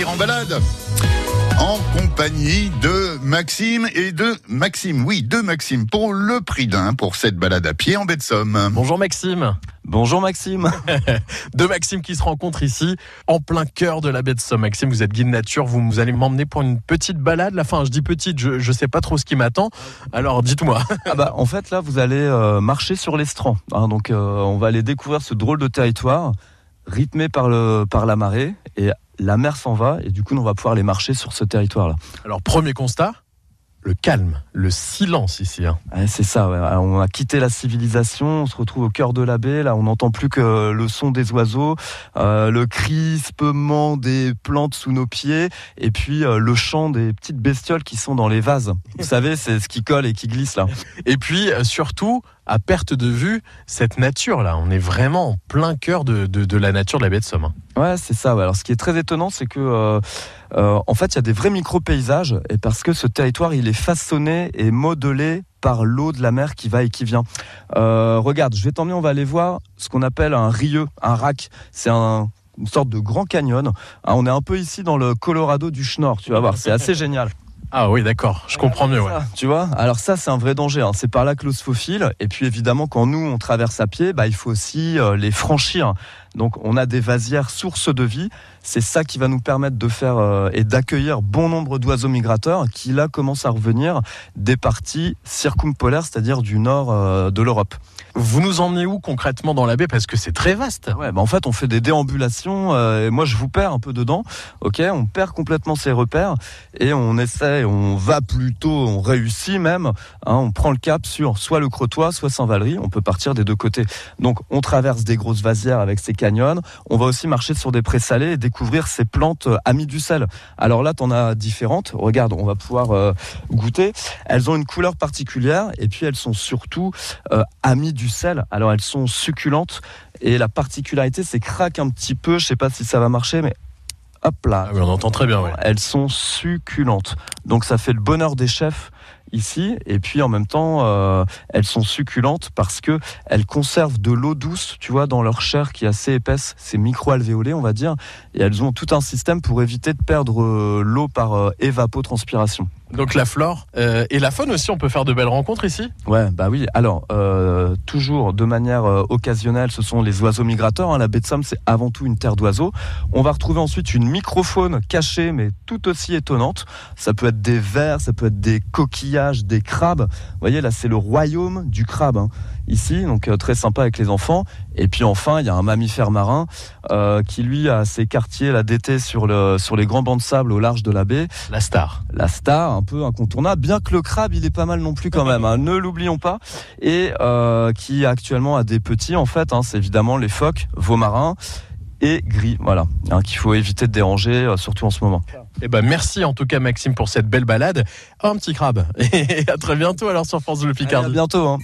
partir en balade en compagnie de Maxime et de Maxime, oui, de Maxime, pour le prix d'un pour cette balade à pied en baie de Somme. Bonjour Maxime. Bonjour Maxime. Deux Maxime qui se rencontrent ici, en plein cœur de la baie de Somme. Maxime, vous êtes guide nature, vous, vous allez m'emmener pour une petite balade. La fin, je dis petite, je, ne sais pas trop ce qui m'attend. Alors dites-moi. ah bah, en fait, là, vous allez euh, marcher sur l'estran. Hein, donc, euh, on va aller découvrir ce drôle de territoire rythmé par, le, par la marée. Et la mer s'en va et du coup on va pouvoir aller marcher sur ce territoire-là. Alors premier constat, le calme, le silence ici. Hein. c'est ça, on a quitté la civilisation, on se retrouve au cœur de la baie, là on n'entend plus que le son des oiseaux, euh, le crispement des plantes sous nos pieds, et puis euh, le chant des petites bestioles qui sont dans les vases. Vous savez, c'est ce qui colle et qui glisse là. Et puis euh, surtout, à perte de vue cette nature-là. On est vraiment en plein cœur de, la nature de la baie de Somme. Hein. Ouais, c'est ça. Alors, ce qui est très étonnant, c'est que, euh, euh, en fait, il y a des vrais micro-paysages, et parce que ce territoire, il est façonné et modelé par l'eau de la mer qui va et qui vient. Euh, regarde, je vais t'emmener, on va aller voir ce qu'on appelle un rieux, un rack. C'est un, une sorte de grand canyon. Ah, on est un peu ici dans le Colorado du Schnorr, tu vas voir, c'est assez génial. Ah oui, d'accord, je comprends mieux. Ouais. tu vois, alors ça c'est un vrai danger. Hein. C'est par là que l'eau se faufile. Et puis évidemment, quand nous on traverse à pied, bah, il faut aussi euh, les franchir. Donc on a des vasières sources de vie. C'est ça qui va nous permettre de faire euh, et d'accueillir bon nombre d'oiseaux migrateurs qui là commencent à revenir des parties circumpolaires, c'est-à-dire du nord euh, de l'Europe. Vous nous emmenez où concrètement dans la baie? Parce que c'est très vaste. Ouais, bah en fait on fait des déambulations. Euh, et moi je vous perds un peu dedans. Ok, on perd complètement ses repères et on essaie, on va plutôt, on réussit même. Hein, on prend le cap sur soit le Crotoy, soit Saint-Valery. On peut partir des deux côtés. Donc on traverse des grosses vasières avec ces canyons. On va aussi marcher sur des prés salés et découvrir ces plantes euh, amies du sel. Alors là, tu en as différentes. Regarde, on va pouvoir euh, goûter. Elles ont une couleur particulière et puis elles sont surtout amies du du sel. Alors elles sont succulentes et la particularité c'est craque un petit peu. Je sais pas si ça va marcher, mais hop là. Ah on entend très bien. Elles sont succulentes. Donc ça fait le bonheur des chefs ici et puis en même temps euh, elles sont succulentes parce que elles conservent de l'eau douce tu vois dans leur chair qui est assez épaisse c'est micro-alvéolé on va dire et elles ont tout un système pour éviter de perdre euh, l'eau par euh, évapotranspiration donc la flore euh, et la faune aussi, on peut faire de belles rencontres ici? Ouais, bah oui. Alors, euh, toujours de manière euh, occasionnelle, ce sont les oiseaux migrateurs. Hein. La baie de Somme, c'est avant tout une terre d'oiseaux. On va retrouver ensuite une microfaune cachée, mais tout aussi étonnante. Ça peut être des vers, ça peut être des coquillages, des crabes. Vous voyez, là, c'est le royaume du crabe. Hein ici, donc euh, très sympa avec les enfants. Et puis enfin, il y a un mammifère marin euh, qui lui a ses quartiers là d'été sur le sur les grands bancs de sable au large de la baie. La star. La star, un peu incontournable. Bien que le crabe, il est pas mal non plus quand même. Hein, ne l'oublions pas. Et euh, qui actuellement a des petits en fait. Hein, c'est évidemment les phoques, veaux marins et gris. Voilà, hein, qu'il faut éviter de déranger, surtout en ce moment. Eh ben merci en tout cas Maxime pour cette belle balade. un petit crabe. Et à très bientôt alors sur France Bleu Picardie. à bientôt. Hein.